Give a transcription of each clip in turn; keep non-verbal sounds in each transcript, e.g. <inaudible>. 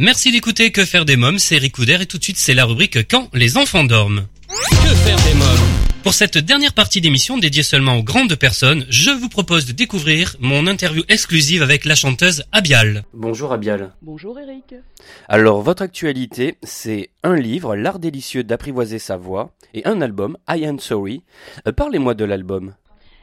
Merci d'écouter Que faire des mômes, c'est Ricoudère et tout de suite c'est la rubrique Quand les enfants dorment. Que faire des mômes Pour cette dernière partie d'émission dédiée seulement aux grandes personnes, je vous propose de découvrir mon interview exclusive avec la chanteuse Abial. Bonjour Abial. Bonjour Eric. Alors votre actualité, c'est un livre, L'art délicieux d'apprivoiser sa voix, et un album, I Am Sorry. Euh, parlez-moi de l'album.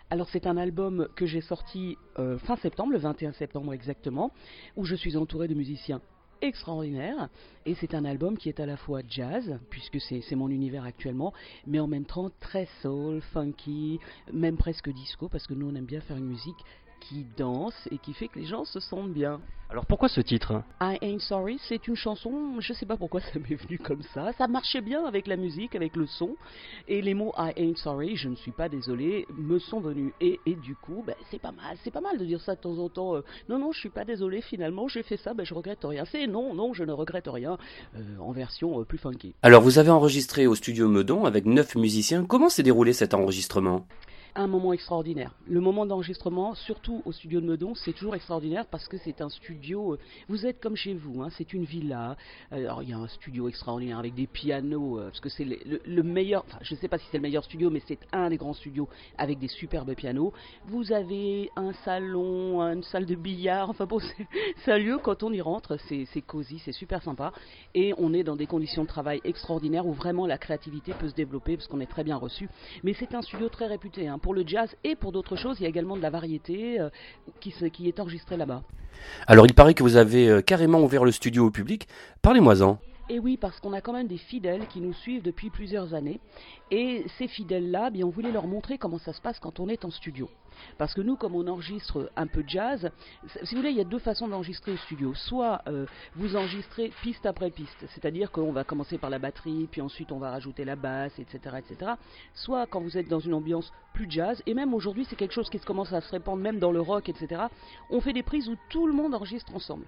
Alors c'est un album que j'ai sorti euh, fin septembre, le 21 septembre exactement, où je suis entouré de musiciens extraordinaires. Et c'est un album qui est à la fois jazz, puisque c'est mon univers actuellement, mais en même temps très soul, funky, même presque disco, parce que nous on aime bien faire une musique qui danse et qui fait que les gens se sentent bien. Alors pourquoi ce titre? I Ain't Sorry, c'est une chanson, je sais pas pourquoi <laughs> ça m'est venu comme ça, ça marchait bien avec la musique, avec le son, et les mots I Ain't Sorry, je ne suis pas désolé, me sont venus. Et, et du coup, ben, c'est pas mal, c'est pas mal de dire ça de temps en temps. Euh, non, non, je suis pas désolé, finalement, j'ai fait ça, ben, je regrette rien. C'est non, non, je ne regrette rien, euh, en version euh, plus funky. Alors vous avez enregistré au studio Meudon avec neuf musiciens, comment s'est déroulé cet enregistrement? Un moment extraordinaire. Le moment d'enregistrement, surtout au studio de Meudon, c'est toujours extraordinaire parce que c'est un studio. Euh, vous êtes comme chez vous, hein, c'est une villa. Alors il y a un studio extraordinaire avec des pianos, euh, parce que c'est le, meilleur. Enfin, je ne sais pas si c'est le meilleur studio, mais c'est un des grands studios avec des superbes pianos. Vous avez un salon, une salle de billard. Enfin bon, <laughs> c'est un lieu quand on y rentre, c'est cosy, c'est super sympa, et on est dans des conditions de travail extraordinaires où vraiment la créativité peut se développer parce qu'on est très bien reçu. Mais c'est un studio très réputé. Hein, pour le jazz et pour d'autres choses. Il y a également de la variété euh, qui, est enregistrée là-bas. Alors il paraît que vous avez euh, carrément ouvert le studio au public. Parlez-moi-en. Et oui, parce qu'on a quand même des fidèles qui nous suivent depuis plusieurs années. Et ces fidèles-là, bien, on voulait leur montrer comment ça se passe quand on est en studio. Parce que nous, comme on enregistre un peu de jazz, si vous voulez, il y a deux façons d'enregistrer au studio. Soit euh, vous enregistrez piste après piste, c'est-à-dire qu'on va commencer par la batterie, puis ensuite on va rajouter la basse, etc., etc. Soit quand vous êtes dans une ambiance plus jazz, et même aujourd'hui c'est quelque chose qui commence à se répandre même dans le rock, etc. On fait des prises où tout le monde enregistre ensemble.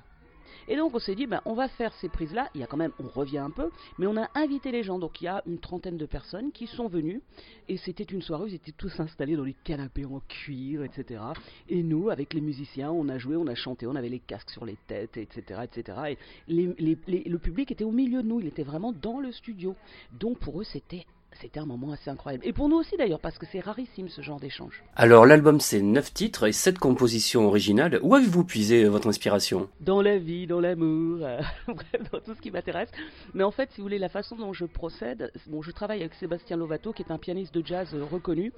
Et donc on s'est dit, ben, on va faire ces prises-là. Il y a quand même, on revient un peu, mais on a invité les gens. Donc il y a une trentaine de personnes qui sont venues. Et c'était une soirée où ils étaient tous installés dans les canapés en cuir, etc. Et nous, avec les musiciens, on a joué, on a chanté, on avait les casques sur les têtes, etc. etc. Et le public était au milieu de nous, il était vraiment dans le studio. Donc pour eux, c'était c'était un moment assez incroyable. Et pour nous aussi d'ailleurs, parce que c'est rarissime ce genre d'échange. Alors l'album c'est 9 titres et 7 compositions originales. Où avez-vous puisé euh, votre inspiration? Dans la vie, dans l'amour, euh, <laughs> dans tout ce qui m'intéresse. Mais en fait, si vous voulez, la façon dont je procède, bon, je travaille avec Sébastien Lovato, qui est un pianiste de jazz euh, reconnu,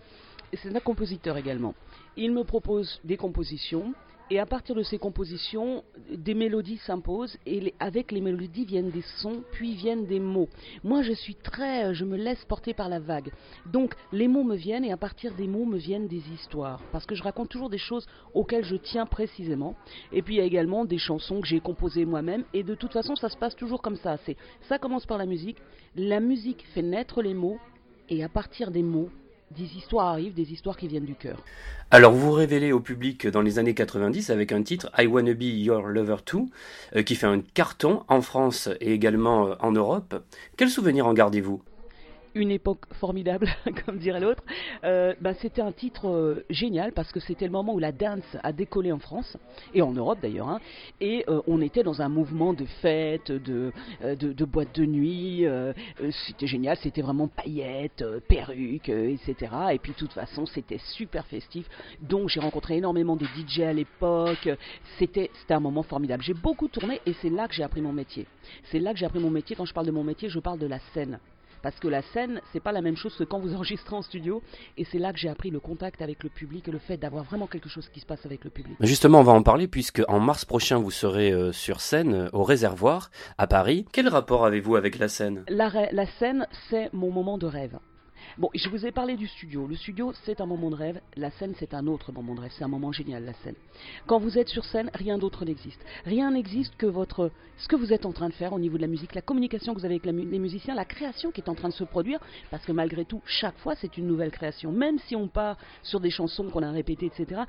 c'est un compositeur également. Il me propose des compositions, et à partir de ces compositions, des mélodies s'imposent et avec les mélodies viennent des sons, puis viennent des mots. Moi, je suis très, euh, je me laisse porter par la vague. Donc, les mots me viennent et à partir des mots me viennent des histoires, parce que je raconte toujours des choses auxquelles je tiens précisément. Et puis il y a également des chansons que j'ai composées moi-même. Et de toute façon, ça se passe toujours comme ça. C'est, ça commence par la musique. La musique fait naître les mots et à partir des mots, des histoires arrivent, des histoires qui viennent du cœur. Alors vous révélez au public dans les années 90 avec un titre I Wanna Be Your Lover Too, euh, qui fait un carton en France et également euh, en Europe. Quel souvenir en gardez-vous? Une époque formidable, <laughs> comme dirait l'autre. Euh, bah, c'était un titre euh, génial parce que c'était le moment où la dance a décollé en France et en Europe d'ailleurs. Hein. et euh, on était dans un mouvement de fête, de, de, de boîte de nuit. c'était génial, c'était vraiment paillettes, perruques, etc. Et puis de toute façon, c'était super festif. Donc j'ai rencontré énormément de DJ à l'époque. C'était un moment formidable. J'ai beaucoup tourné et c'est là que j'ai appris mon métier. C'est là que j'ai appris mon métier. Quand je parle de mon métier, je parle de la scène parce que la scène, c'est pas la même chose que quand vous <laughs> enregistrez en studio, et c'est là que j'ai appris le contact avec le public et le fait d'avoir vraiment quelque chose qui se passe avec le public. Justement, on va en parler puisque en mars prochain, vous serez euh, sur scène euh, au Réservoir à Paris. Quel rapport avez-vous avec la scène? La scène, c'est mon moment de rêve. Bon, je vous ai parlé du studio. Le studio, c'est un moment de rêve. La scène, c'est un autre moment de rêve. C'est un moment génial, la scène. Quand vous êtes sur scène, rien d'autre n'existe. Rien n'existe que votre, ce que vous êtes en train de faire au niveau de la musique, la communication que vous avez avec les musiciens, la création qui est en train de se produire. Parce que malgré tout, chaque fois, c'est une nouvelle création. Même si on part sur des chansons qu'on a répétées, etc.,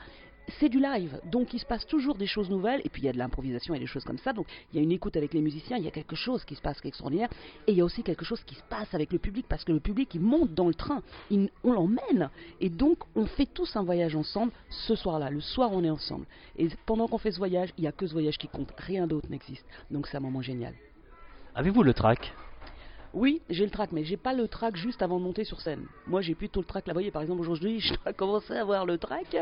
c'est du live, donc il se passe toujours des choses nouvelles, et puis il y a de l'improvisation et des choses comme ça, donc il y a une écoute avec les musiciens, il y a quelque chose qui se passe qui est extraordinaire, et il y a aussi quelque chose qui se passe avec le public, parce que le public il monte dans le train, on l'emmène, et donc on fait tous un voyage ensemble ce soir-là, le soir on est ensemble, et pendant qu'on fait ce voyage, il n'y a que ce voyage qui compte, rien d'autre n'existe, donc c'est un moment génial. Avez-vous le track oui, j'ai le track, mais j'ai pas le track juste avant de monter sur scène. Moi, j'ai plutôt le track là. Vous voyez, par exemple, aujourd'hui, <laughs> je dois commencer à avoir le track,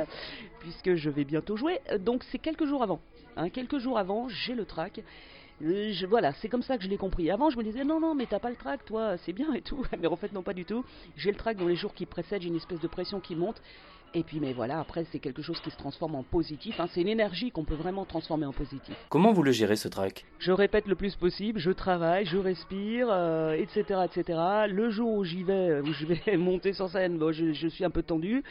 puisque je vais bientôt jouer. Donc, c'est quelques jours avant. Hein, quelques jours avant, j'ai le track. Euh, je, voilà, c'est comme ça que je l'ai compris. Avant, je me disais, non, non, mais t'as pas le track, toi, c'est bien et tout. <laughs> Mais en fait, non, pas du tout. J'ai le track dans les jours qui précèdent, j'ai une espèce de pression qui monte. Et puis, mais voilà, après, c'est quelque chose qui se transforme en positif. Hein. C'est une énergie qu'on peut vraiment transformer en positif. Comment vous le gérez, ce track Je répète le plus possible, je travaille, je respire, etc., euh, etc. Le jour où j'y vais, où je vais <laughs> monter sur scène, je, suis un peu tendu.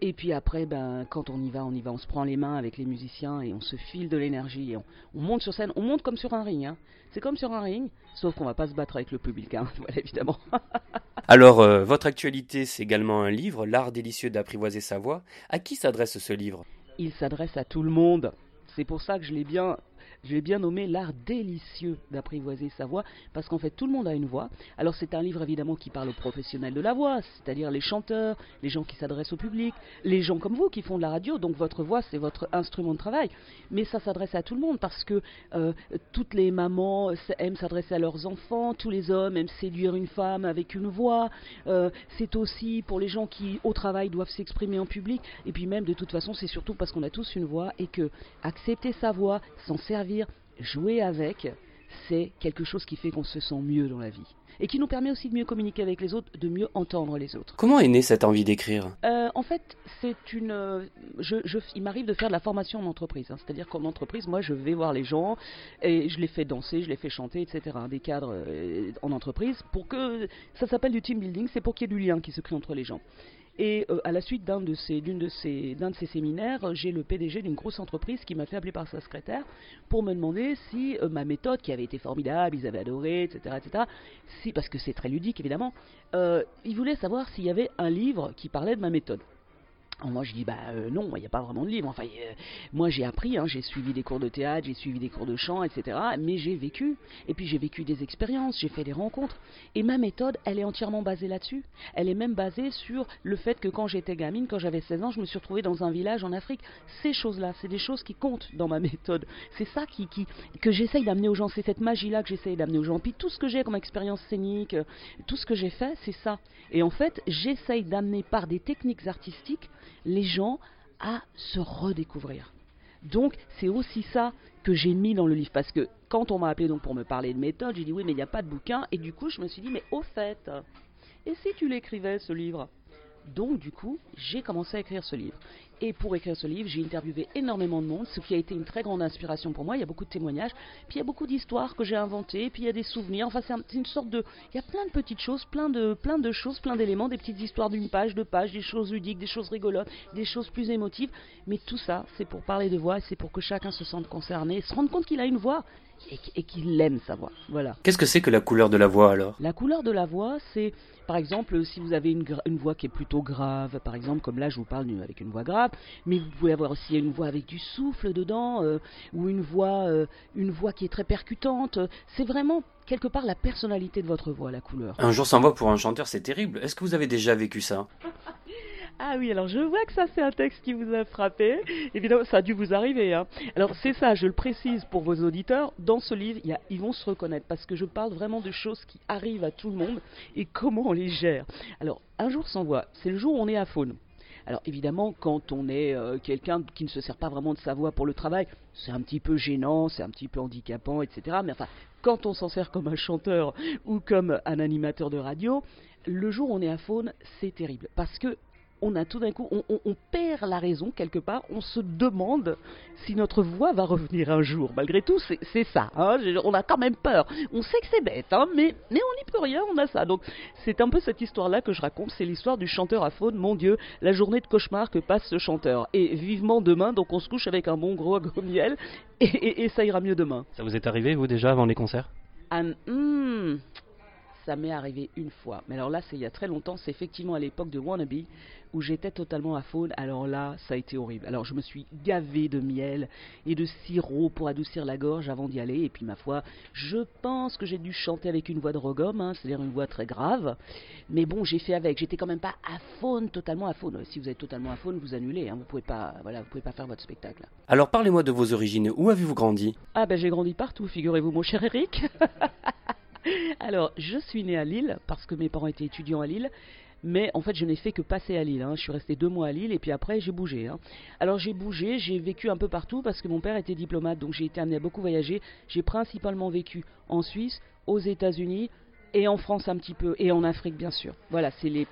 Et puis après, ben, quand on y va, on y va, on se prend les mains avec les musiciens et on se file de l'énergie. Et on, monte sur scène, on monte comme sur un ring. Hein. C'est comme sur un ring, sauf qu'on va pas se battre avec le public, hein. <laughs> voilà, évidemment. <laughs> Alors, euh, votre actualité, c'est également un livre, L'art délicieux d'apprivoiser sa À qui s'adresse ce livre? Il s'adresse à tout le monde. C'est pour ça que je l'ai bien j'ai bien nommé l'art délicieux d'apprivoiser sa voix, parce qu'en fait tout le monde a une voix. Alors c'est un livre évidemment qui parle aux professionnels de la voix, c'est-à-dire les chanteurs, les gens qui s'adressent au public, les gens comme vous qui font de la radio, donc votre voix c'est votre instrument de travail. Mais ça s'adresse à tout le monde parce que euh, toutes les mamans aiment s'adresser à leurs enfants, tous les hommes aiment séduire une femme avec une voix. Euh, c'est aussi pour les gens qui au travail doivent s'exprimer en public. Et puis même de toute façon c'est surtout parce qu'on a tous une voix et que accepter sa voix, s'en servir, jouer avec, c'est quelque chose qui fait qu'on se sent mieux dans la vie. Et qui nous permet aussi de mieux communiquer avec les autres, de mieux entendre les autres. Comment est née cette envie d'écrire? Euh, En fait, c'est une. Euh, je, il m'arrive de faire de la formation en entreprise. Hein. C'est-à-dire qu'en entreprise, moi, je vais voir les gens et je les fais danser, je les fais chanter, etc. Des cadres euh, en entreprise pour que. Ça s'appelle du team building, c'est pour qu'il y ait du lien qui se crée entre les gens. Et euh, à la suite d'un de ces, d'une de ces, d'un de ces séminaires, j'ai le PDG d'une grosse entreprise qui m'a fait appeler par sa secrétaire pour me demander si euh, ma méthode, qui avait été formidable, ils avaient adoré, etc., etc., si, parce que c'est très ludique évidemment, euh, il voulait savoir s'il y avait un livre qui parlait de ma méthode moi je dis bah euh, non, il n'y a pas vraiment de livre. Enfin, euh, moi j'ai appris, hein, j'ai suivi des cours de théâtre, j'ai suivi des cours de chant, etc. Mais j'ai vécu. Et puis j'ai vécu des expériences, j'ai fait des rencontres. Et ma méthode, elle est entièrement basée là-dessus. Elle est même basée sur le fait que quand j'étais gamine, quand j'avais 16 ans, je me suis retrouvée dans un village en Afrique. Ces choses-là, c'est des choses qui comptent dans ma <laughs> méthode. C'est ça qui que j'essaye d'amener aux gens. C'est cette magie-là que j'essaye d'amener aux gens. Puis tout ce que j'ai comme expérience scénique, euh, tout ce que j'ai fait, c'est ça. Et en fait, j'essaye d'amener par des techniques artistiques les gens à se redécouvrir. Donc c'est aussi ça que j'ai mis dans le livre. Parce que quand on m'a appelé donc pour me parler de méthode, j'ai dit oui mais il n'y a pas de bouquin. Et du coup je me suis dit mais au fait, et si tu l'écrivais ce livre? Donc du coup, j'ai commencé à écrire ce livre. Et pour écrire ce livre, j'ai interviewé énormément de monde, ce qui a été une très grande inspiration pour moi. Il y a beaucoup de témoignages, puis il y a beaucoup d'histoires que j'ai inventées, puis il y a des souvenirs. Enfin, c'est une sorte de, il y a plein de petites choses, plein de, plein de choses, plein d'éléments, des petites histoires d'une page, deux pages, des choses ludiques, des choses rigolotes, des choses plus émotives. Mais tout ça, c'est pour parler de voix, c'est pour que chacun se sente concerné, se rende compte qu'il a une voix et qu'il aime sa voix. Voilà. Qu'est-ce que c'est que la couleur de la voix alors? La couleur de la voix, c'est par exemple si vous avez une, une, voix qui est plutôt grave, par exemple comme là je vous parle avec une voix grave, mais vous pouvez avoir aussi une voix avec du souffle dedans euh, ou une voix, euh, une voix qui est très percutante. C'est vraiment quelque part la personnalité de votre voix, la couleur. Un jour sans voix pour un chanteur, c'est terrible. Est-ce que vous avez déjà vécu ça? <laughs> Ah oui, alors je vois que ça c'est un texte qui vous a frappé. Évidemment, ça a dû vous arriver. Hein. Alors c'est ça, je le précise pour vos auditeurs. Dans ce livre, y a, ils vont se reconnaître parce que je parle vraiment de choses qui arrivent à tout le monde et comment on les gère. Alors, un jour sans voix, c'est le jour où on est à faune. Alors évidemment, quand on est euh, quelqu'un qui ne se sert pas vraiment de sa voix pour le travail, c'est un petit peu gênant, c'est un petit peu handicapant, etc. Mais enfin, quand on s'en sert comme un chanteur ou comme un animateur de radio, le jour où on est à faune, c'est terrible. Parce que on a tout d'un coup, on, perd la raison quelque part, on se demande si notre voix va revenir un jour. Malgré tout, c'est ça. Hein. on a quand même peur. On sait que c'est bête, hein, mais, mais on n'y peut rien, on a ça. Donc c'est un peu cette histoire-là que je raconte. C'est l'histoire du chanteur à faune. Mon Dieu, la journée de cauchemar que passe ce chanteur. Et vivement demain, donc on se couche avec un bon gros miel et, ça ira mieux demain. Ça vous est arrivé, vous, déjà, avant les concerts? Ah, hmm, ça m'est arrivé une fois. Mais alors là, c'est il y a très longtemps, c'est effectivement à l'époque de Wannabe, où j'étais totalement à faune. Alors là, ça a été horrible. Alors je me suis gavé de miel et de sirop pour adoucir la gorge avant d'y aller. Et puis ma foi, je pense que j'ai dû chanter avec une voix de rogome, hein, c'est-à-dire une voix très grave. Mais bon, j'ai fait avec. J'étais quand même pas à faune, totalement à faune. Si vous êtes totalement à faune, vous annulez. Hein. Vous pouvez pas, voilà, vous pouvez pas faire votre spectacle. Alors parlez-moi de vos origines. Où avez-vous grandi? Ah ben j'ai grandi partout, figurez-vous, mon cher Eric. <laughs> <laughs> Alors, je suis né à Lille parce que mes parents étaient étudiants à Lille. Mais en fait, je n'ai fait que passer à Lille. Hein. Je suis resté deux mois à Lille et puis après, j'ai bougé. Hein. Alors, j'ai bougé, j'ai vécu un peu partout parce que mon père était diplomate, donc j'ai été amené à beaucoup voyager. J'ai principalement vécu en Suisse, aux États-Unis et en France un petit peu, et en Afrique, bien sûr. Voilà, c'est les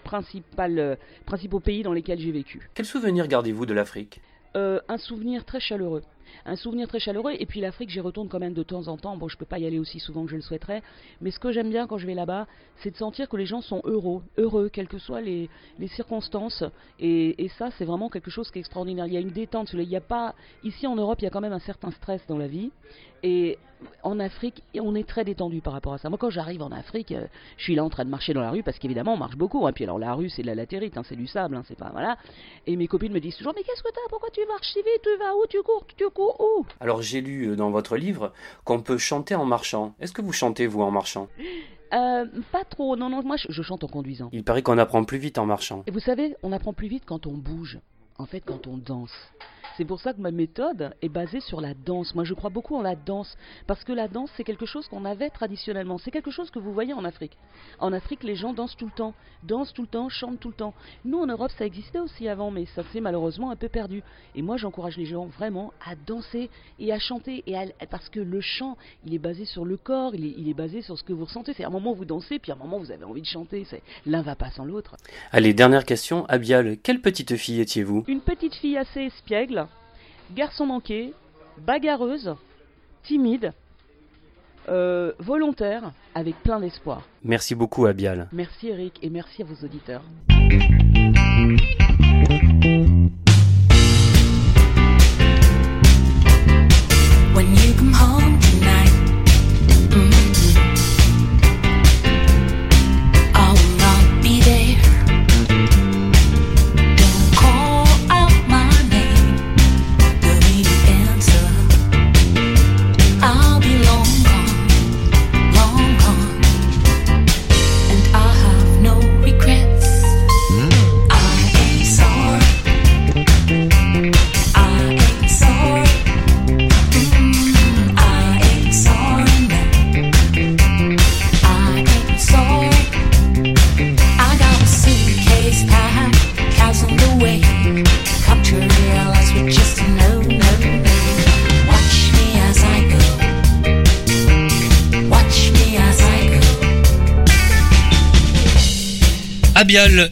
euh, principaux pays dans lesquels j'ai vécu. Quel souvenir gardez-vous de l'Afrique? Euh, Un souvenir très chaleureux un souvenir très chaleureux. Et puis l'Afrique, j'y retourne quand même de temps en temps. Bon, je peux pas y aller aussi souvent que je le souhaiterais, mais ce que j'aime bien quand je vais là-bas, c'est de sentir que les gens sont heureux, heureux, quelles que soient les, les circonstances. Et, et ça, c'est vraiment quelque chose qui est extraordinaire. Il y a une détente. Il y a pas ici en Europe, il y a quand même un certain stress dans la vie. Et en Afrique, on est très détendu par rapport à ça. Moi, quand j'arrive en Afrique, euh, je suis là en train de marcher dans la rue parce qu'évidemment, on marche beaucoup. Et hein. Puis alors, la rue, c'est de la latérite, hein, c'est du sable, hein, c'est pas voilà. Et mes copines me disent toujours, mais qu'est-ce que t'as? Pourquoi tu marches si vite? Tu vas où? Tu cours Tu cours Alors, j'ai lu euh, dans votre livre qu'on peut chanter en marchant. Est-ce que vous chantez vous en marchant? Euh, pas trop, non, non, moi je, je chante en conduisant. Il paraît qu'on apprend plus vite en marchant. Et vous savez, on apprend plus vite quand on bouge, en fait quand on danse. C'est pour ça que ma méthode est basée sur la danse. Moi, je crois beaucoup en la danse, parce que la danse, c'est quelque chose qu'on avait traditionnellement. C'est quelque chose que vous voyez en Afrique. En Afrique, les gens dansent tout le temps, dansent tout le temps, chantent tout le temps. Nous, en Europe, ça existait aussi avant, mais ça s'est malheureusement un peu perdu. Et moi, j'encourage les gens vraiment à danser et à chanter, et parce que le chant, il est basé sur le corps, il est, basé sur ce que vous ressentez. C'est un moment vous dansez, puis un moment vous avez envie de chanter. L'un va pas sans l'autre. Allez, dernière question. Abial, quelle petite fille étiez-vous? Une petite fille assez espiègle garçon manqué, bagarreuse, timide, euh, volontaire, avec plein d'espoir. Merci beaucoup Abial. Merci Eric et merci à vos auditeurs.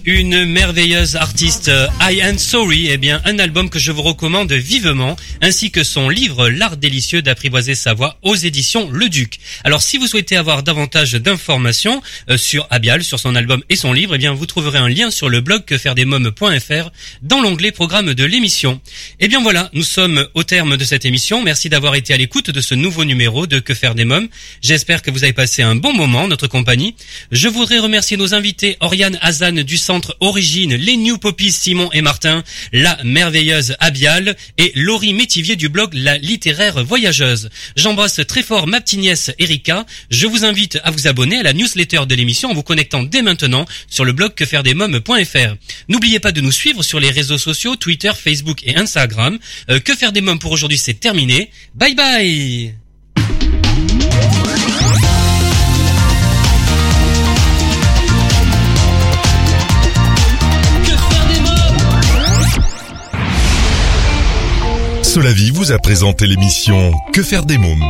Une merveilleuse artiste euh, I Am Sorry, eh bien un album que je vous recommande vivement, ainsi que son livre L'art délicieux d'apprivoiser sa voix aux éditions Le Duc. Alors si vous souhaitez avoir davantage d'informations euh, sur Abial, sur son album et son livre, eh bien vous trouverez un lien sur le blog quefairedesmoms.fr dans l'onglet programme de l'émission. Eh bien voilà, nous sommes au terme de cette émission. Merci d'avoir été à l'écoute de ce nouveau numéro de Que faire des mômes. J'espère que vous avez passé un bon moment notre compagnie. Je voudrais remercier nos invités Oriane Hazan du centre Origine, les New Poppies Simon et Martin, la merveilleuse Abial et Laurie Métivier du blog La Littéraire Voyageuse. J'embrasse très fort ma petite nièce Erika. Je vous invite à vous abonner à la newsletter de l'émission en vous connectant dès maintenant sur le blog quefairedesmoms.fr. N'oubliez pas de nous suivre sur les réseaux sociaux Twitter, Facebook et Instagram. Euh, que faire des mômes pour aujourd'hui, c'est terminé. Bye bye Solavi vous a présenté l'émission Que faire des mômes?